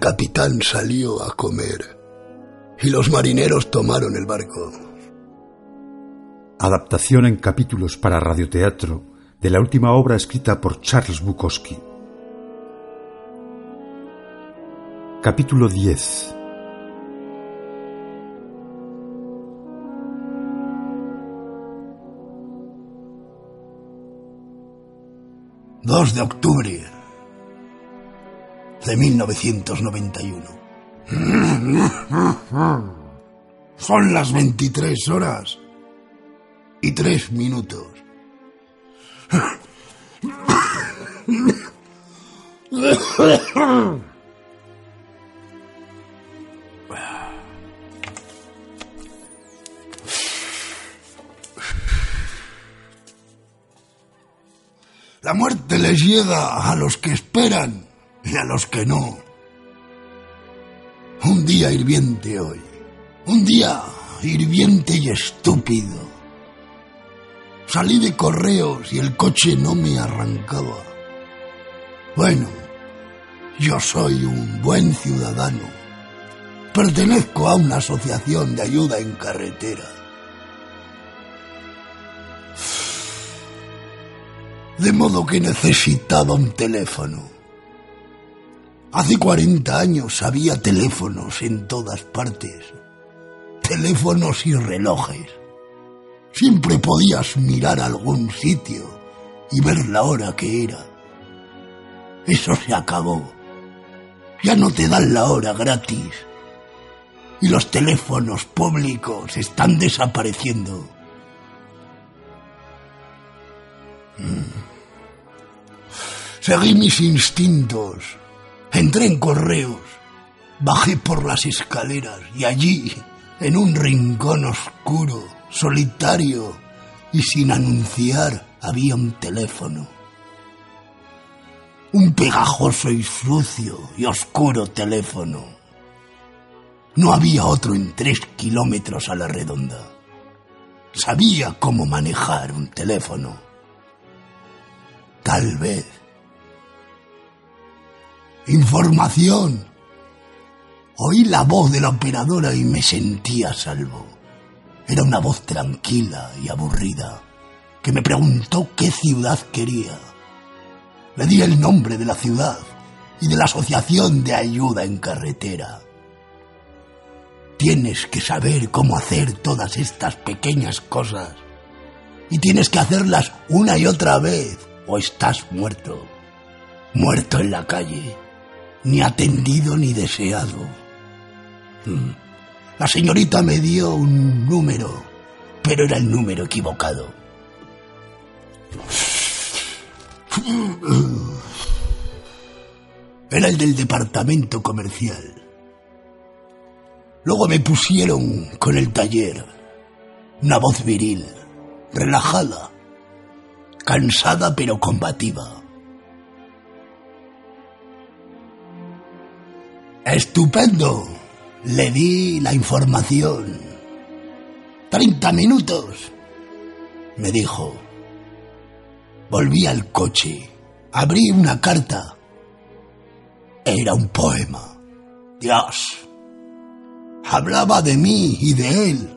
El capitán salió a comer y los marineros tomaron el barco. Adaptación en capítulos para radioteatro de la última obra escrita por Charles Bukowski. Capítulo 10 2 de octubre de 1991. Son las 23 horas y 3 minutos. La muerte les llega a los que esperan y a los que no. Un día hirviente hoy. Un día hirviente y estúpido. Salí de correos y el coche no me arrancaba. Bueno, yo soy un buen ciudadano. Pertenezco a una asociación de ayuda en carretera. De modo que necesitaba un teléfono. Hace 40 años había teléfonos en todas partes. Teléfonos y relojes. Siempre podías mirar algún sitio y ver la hora que era. Eso se acabó. Ya no te dan la hora gratis. Y los teléfonos públicos están desapareciendo. Seguí mis instintos. Entré en correos. Bajé por las escaleras y allí, en un rincón oscuro, solitario y sin anunciar, había un teléfono. Un pegajoso y sucio y oscuro teléfono. No había otro en tres kilómetros a la redonda. Sabía cómo manejar un teléfono. Tal vez Información. Oí la voz de la operadora y me sentí a salvo. Era una voz tranquila y aburrida que me preguntó qué ciudad quería. Le di el nombre de la ciudad y de la Asociación de Ayuda en Carretera. Tienes que saber cómo hacer todas estas pequeñas cosas. Y tienes que hacerlas una y otra vez o estás muerto. Muerto en la calle ni atendido ni deseado. Mm. La señorita me dio un número, pero era el número equivocado. Era el del departamento comercial. Luego me pusieron con el taller. Una voz viril, relajada, cansada pero combativa. Estupendo. Le di la información. Treinta minutos. Me dijo. Volví al coche. Abrí una carta. Era un poema. Dios. Hablaba de mí y de él.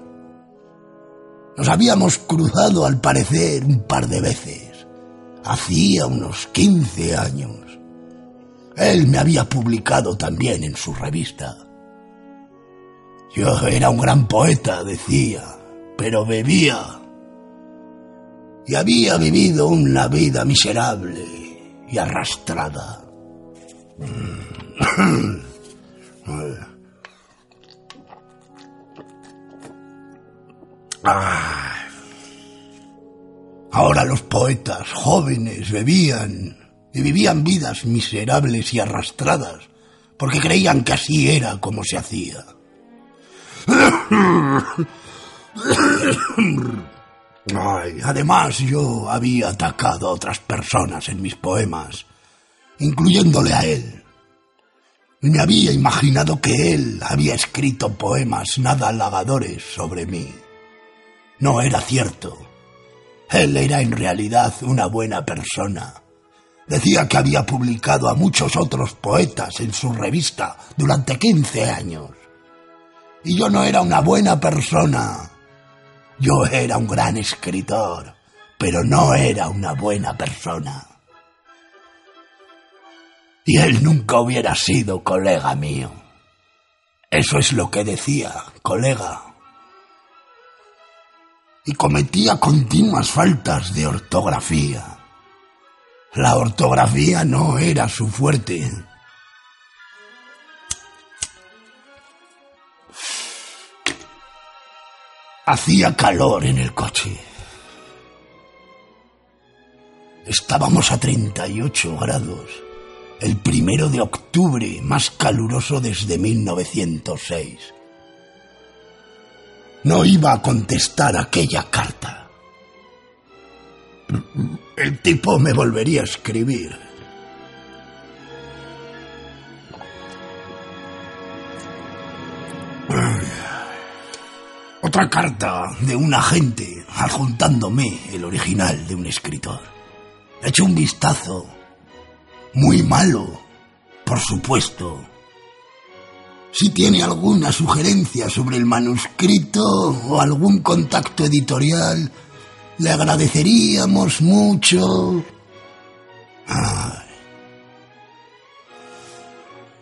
Nos habíamos cruzado al parecer un par de veces. Hacía unos quince años. Él me había publicado también en su revista. Yo era un gran poeta, decía, pero bebía. Y había vivido una vida miserable y arrastrada. Ahora los poetas jóvenes bebían y vivían vidas miserables y arrastradas, porque creían que así era como se hacía. además yo había atacado a otras personas en mis poemas, incluyéndole a él. Me había imaginado que él había escrito poemas nada halagadores sobre mí. No era cierto. Él era en realidad una buena persona Decía que había publicado a muchos otros poetas en su revista durante 15 años. Y yo no era una buena persona. Yo era un gran escritor, pero no era una buena persona. Y él nunca hubiera sido colega mío. Eso es lo que decía, colega y cometía continuas faltas de ortografía. La ortografía no era su fuerte. Hacía calor en el coche. Estábamos a 38 grados, el primero de octubre más caluroso desde 1906 no iba a contestar aquella carta. El tipo me volvería a escribir. Otra carta de un agente adjuntándome el original de un escritor. He hecho un vistazo. Muy malo, por supuesto si tiene alguna sugerencia sobre el manuscrito o algún contacto editorial, le agradeceríamos mucho.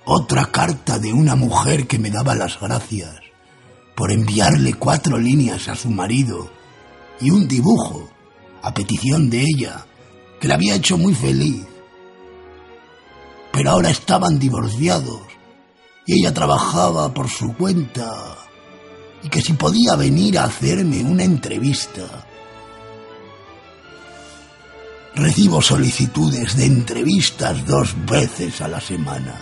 Otra carta de una mujer que me daba las gracias por enviarle cuatro líneas a su marido y un dibujo a petición de ella que la había hecho muy feliz. Pero ahora estaban divorciados y ella trabajaba por su cuenta y que si podía venir a hacerme una entrevista. Recibo solicitudes de entrevistas dos veces a la semana,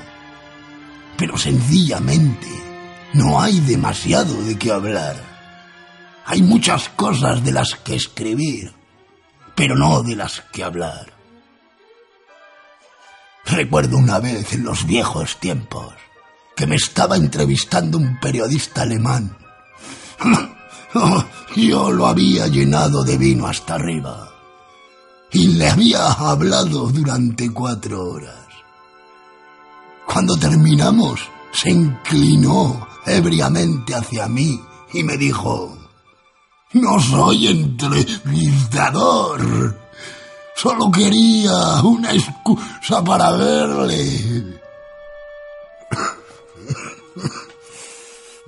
pero sencillamente no hay demasiado de qué hablar. Hay muchas cosas de las que escribir, pero no de las que hablar. Recuerdo una vez en los viejos tiempos que me estaba entrevistando un periodista alemán. Yo lo había llenado de vino hasta arriba y le había hablado durante cuatro horas. Cuando terminamos, se inclinó ebriamente hacia mí y me dijo, no soy entrevistador, solo quería una excusa para verle.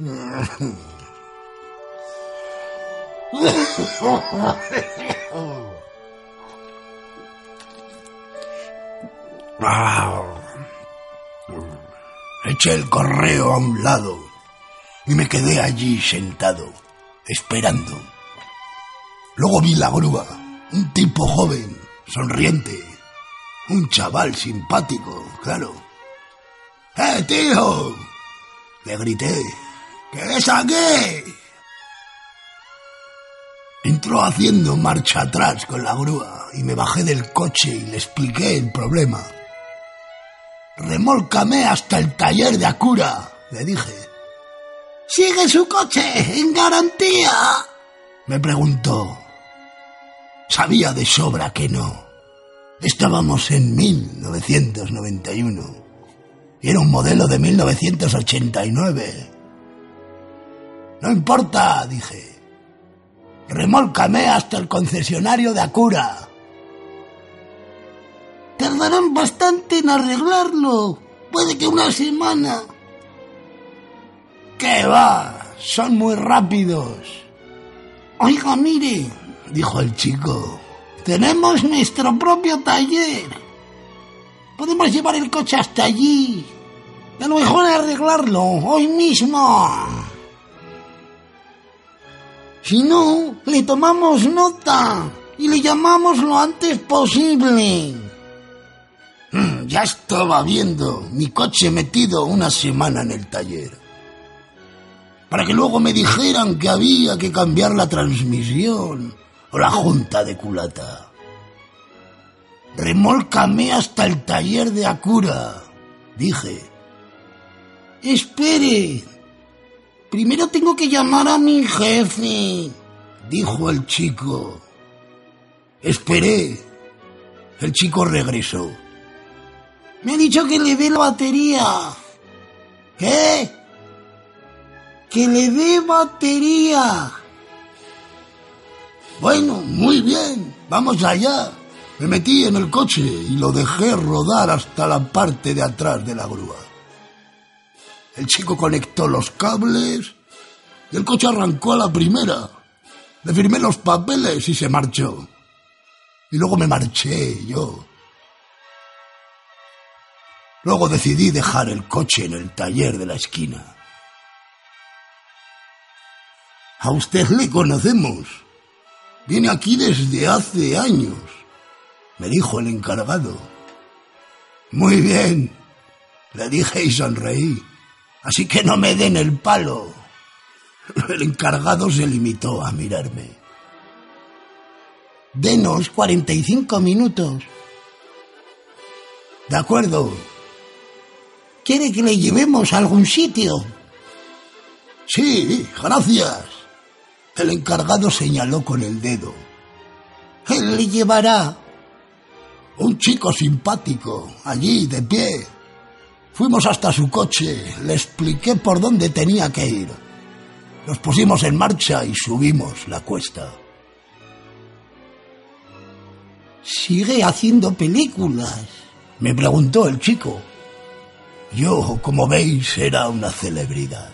Eché el correo a un lado y me quedé allí sentado, esperando. Luego vi la grúa, un tipo joven, sonriente, un chaval simpático, claro. ¡Eh, tío! Le grité. ¿Qué es aquí? Entró haciendo marcha atrás con la grúa y me bajé del coche y le expliqué el problema. Remólcame hasta el taller de Acura, le dije. ¿Sigue su coche en garantía? Me preguntó. Sabía de sobra que no. Estábamos en 1991 y era un modelo de 1989. No importa, dije. Remólcame hasta el concesionario de Acura. Tardarán bastante en arreglarlo. Puede que una semana. ¿Qué va? Son muy rápidos. Oiga, mire, dijo el chico. Tenemos nuestro propio taller. Podemos llevar el coche hasta allí. A lo mejor arreglarlo hoy mismo. Si no, le tomamos nota y le llamamos lo antes posible. Ya estaba viendo mi coche metido una semana en el taller. Para que luego me dijeran que había que cambiar la transmisión o la junta de culata. Remólcame hasta el taller de Acura, dije. Espere. Primero tengo que llamar a mi jefe, dijo el chico. Esperé. El chico regresó. Me ha dicho que le dé la batería. ¿Qué? Que le dé batería. Bueno, muy bien, vamos allá. Me metí en el coche y lo dejé rodar hasta la parte de atrás de la grúa. El chico conectó los cables y el coche arrancó a la primera. Le firmé los papeles y se marchó. Y luego me marché yo. Luego decidí dejar el coche en el taller de la esquina. A usted le conocemos. Viene aquí desde hace años, me dijo el encargado. Muy bien, le dije y sonreí. Así que no me den el palo. El encargado se limitó a mirarme. Denos 45 minutos. De acuerdo. ¿Quiere que le llevemos a algún sitio? Sí, gracias. El encargado señaló con el dedo. Él le llevará. Un chico simpático, allí, de pie. Fuimos hasta su coche, le expliqué por dónde tenía que ir. Nos pusimos en marcha y subimos la cuesta. ¿Sigue haciendo películas? Me preguntó el chico. Yo, como veis, era una celebridad.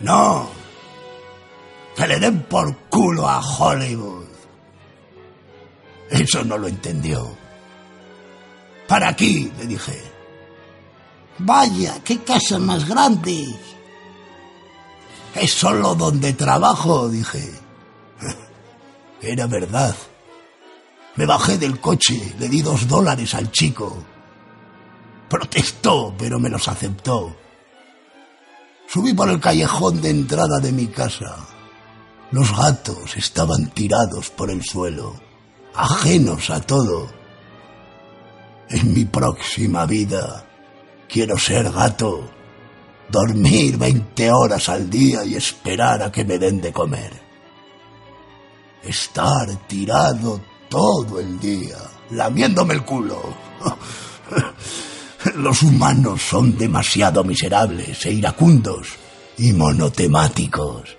No, que le den por culo a Hollywood. Eso no lo entendió. Para aquí, le dije. Vaya, qué casa más grande. Es solo donde trabajo, dije. Era verdad. Me bajé del coche, le di dos dólares al chico. Protestó, pero me los aceptó. Subí por el callejón de entrada de mi casa. Los gatos estaban tirados por el suelo, ajenos a todo. En mi próxima vida quiero ser gato, dormir 20 horas al día y esperar a que me den de comer. Estar tirado todo el día, lamiéndome el culo. Los humanos son demasiado miserables e iracundos y monotemáticos.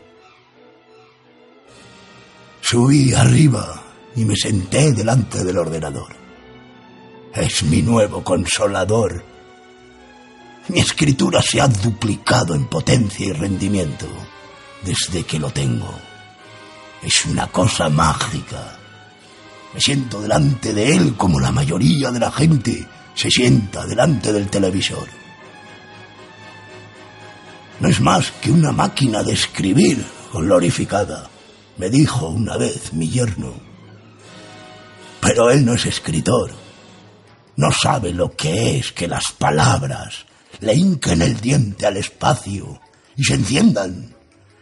Subí arriba y me senté delante del ordenador. Es mi nuevo consolador. Mi escritura se ha duplicado en potencia y rendimiento desde que lo tengo. Es una cosa mágica. Me siento delante de él como la mayoría de la gente se sienta delante del televisor. No es más que una máquina de escribir glorificada me dijo una vez mi yerno. Pero él no es escritor. No sabe lo que es que las palabras le hinquen el diente al espacio y se enciendan.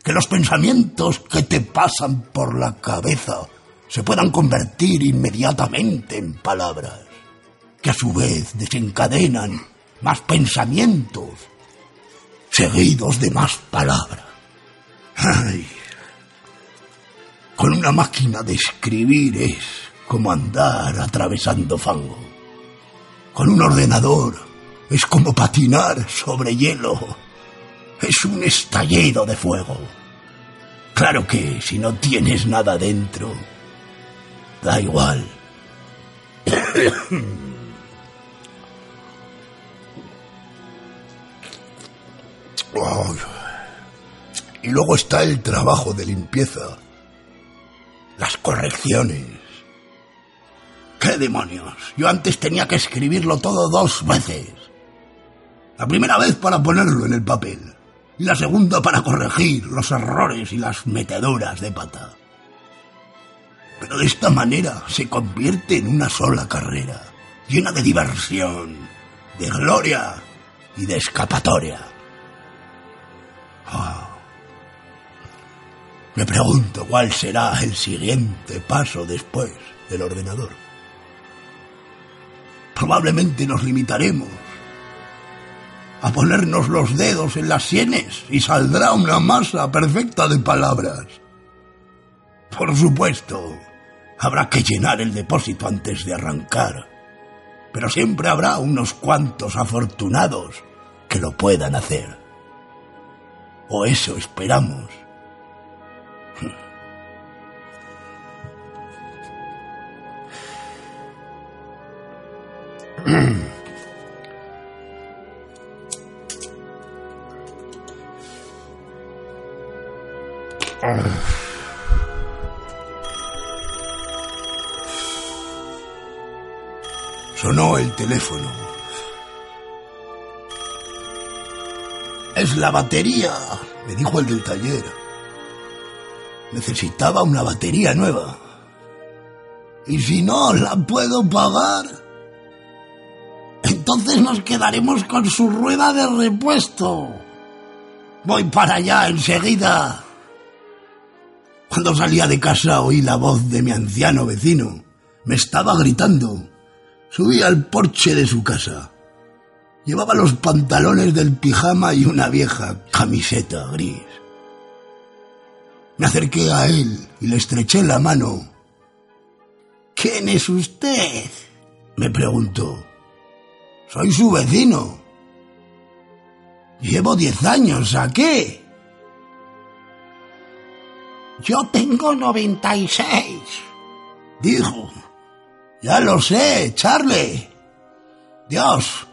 Que los pensamientos que te pasan por la cabeza se puedan convertir inmediatamente en palabras, que a su vez desencadenan más pensamientos, seguidos de más palabras. Ay, con una máquina de escribir es como andar atravesando fango. Con un ordenador es como patinar sobre hielo. Es un estallido de fuego. Claro que si no tienes nada dentro, da igual. Y luego está el trabajo de limpieza las correcciones. ¿Qué demonios? Yo antes tenía que escribirlo todo dos veces. La primera vez para ponerlo en el papel y la segunda para corregir los errores y las meteduras de pata. Pero de esta manera se convierte en una sola carrera, llena de diversión, de gloria y de escapatoria. Me pregunto cuál será el siguiente paso después del ordenador. Probablemente nos limitaremos a ponernos los dedos en las sienes y saldrá una masa perfecta de palabras. Por supuesto, habrá que llenar el depósito antes de arrancar. pero siempre habrá unos cuantos afortunados que lo puedan hacer. O eso esperamos. Sonó el teléfono. Es la batería, me dijo el del taller. Necesitaba una batería nueva. Y si no la puedo pagar, nos quedaremos con su rueda de repuesto. Voy para allá enseguida. Cuando salía de casa oí la voz de mi anciano vecino. Me estaba gritando. Subí al porche de su casa. Llevaba los pantalones del pijama y una vieja camiseta gris. Me acerqué a él y le estreché la mano. ¿Quién es usted? me preguntó. Soy su vecino. Llevo diez años aquí. Yo tengo 96, dijo. Ya lo sé, Charlie. Dios,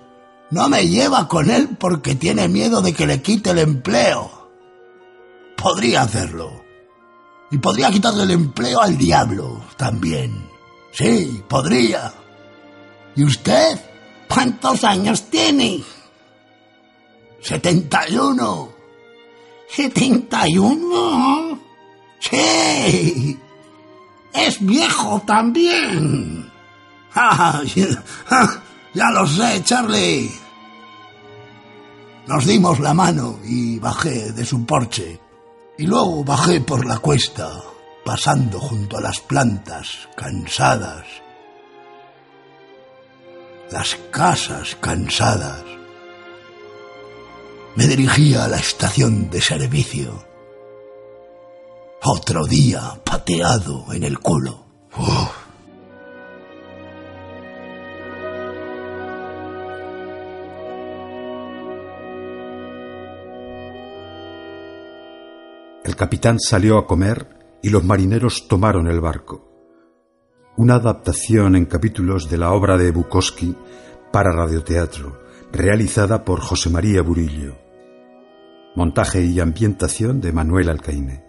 no me lleva con él porque tiene miedo de que le quite el empleo. Podría hacerlo. Y podría quitarle el empleo al diablo también. Sí, podría. ¿Y usted? ¿Cuántos años tiene? Setenta y uno. ¿Setenta y uno? Sí, es viejo también. Ah, ya lo sé, Charlie. Nos dimos la mano y bajé de su porche. Y luego bajé por la cuesta, pasando junto a las plantas, cansadas. Las casas cansadas. Me dirigía a la estación de servicio otro día pateado en el culo. El capitán salió a comer y los marineros tomaron el barco. Una adaptación en capítulos de la obra de Bukowski para radioteatro, realizada por José María Burillo. Montaje y ambientación de Manuel Alcaine.